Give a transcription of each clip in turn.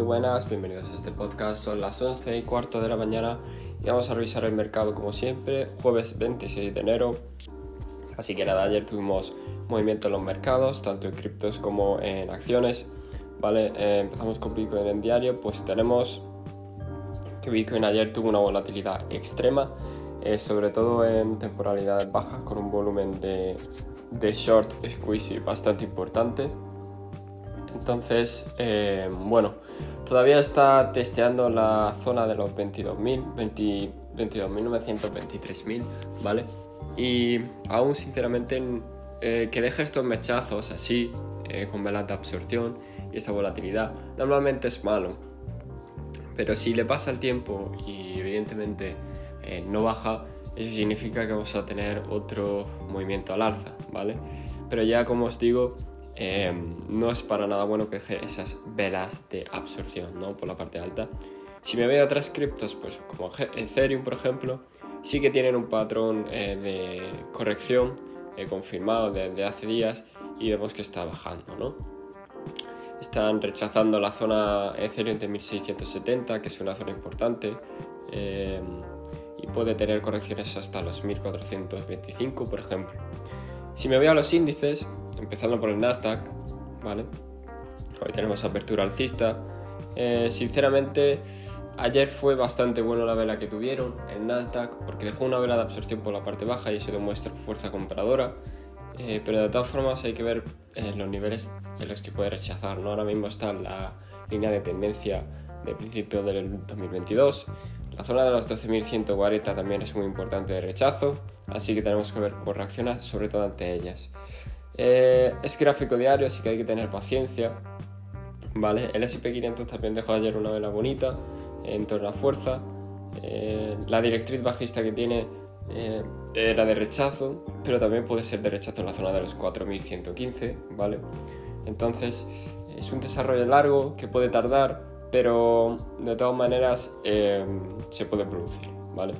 buenas, bienvenidos a este podcast. Son las 11 y cuarto de la mañana y vamos a revisar el mercado como siempre, jueves 26 de enero. Así que nada, ayer tuvimos movimiento en los mercados, tanto en criptos como en acciones. Vale, eh, empezamos con Bitcoin en diario, pues tenemos que Bitcoin ayer tuvo una volatilidad extrema, eh, sobre todo en temporalidades bajas con un volumen de, de short squeeze bastante importante. Entonces, eh, bueno, todavía está testeando la zona de los 22.000, 22.923.000, ¿vale? Y aún sinceramente eh, que deje estos mechazos así, eh, con velas de absorción y esta volatilidad, normalmente es malo. Pero si le pasa el tiempo y evidentemente no baja, eso significa que vamos a tener otro movimiento al alza, ¿vale? Pero ya como os digo, Em, no es para nada bueno que deje esas velas de absorción ¿no? por la parte alta. Si me a otras criptos, pues como Ethereum por ejemplo, sí que tienen un patrón eh, de corrección eh, confirmado desde hace días y vemos que está bajando. ¿no? Están rechazando la zona Ethereum de 1670, que es una zona importante, em, y puede tener correcciones hasta los 1425, por ejemplo. Si me voy a los índices, empezando por el Nasdaq, ¿vale? Hoy tenemos apertura alcista. Eh, sinceramente, ayer fue bastante bueno la vela que tuvieron el Nasdaq porque dejó una vela de absorción por la parte baja y eso demuestra fuerza compradora. Eh, pero de todas formas hay que ver eh, los niveles en los que puede rechazar. ¿no? Ahora mismo está la línea de tendencia de principio del 2022. La zona de los 12.140 también es muy importante de rechazo, así que tenemos que ver cómo reacciona, sobre todo ante ellas. Eh, es gráfico diario, así que hay que tener paciencia. ¿vale? El SP500 también dejó ayer una vela bonita en torno a fuerza. Eh, la directriz bajista que tiene eh, era de rechazo, pero también puede ser de rechazo en la zona de los 4115, ¿vale? Entonces es un desarrollo largo que puede tardar, pero de todas maneras se puede producir, ¿vale?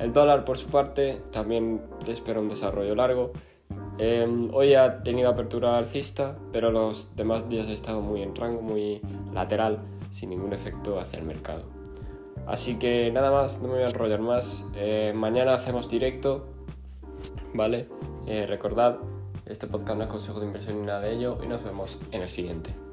El dólar por su parte también espera un desarrollo largo Em, hoy ha tenido apertura alcista, pero los demás días ha estado muy en rango, muy lateral, sin ningún efecto hacia el mercado. Así que nada más, no me voy a enrollar más. Eh, mañana hacemos directo, ¿vale? Eh, recordad, este podcast no es consejo de inversión ni nada de ello y nos vemos en el siguiente.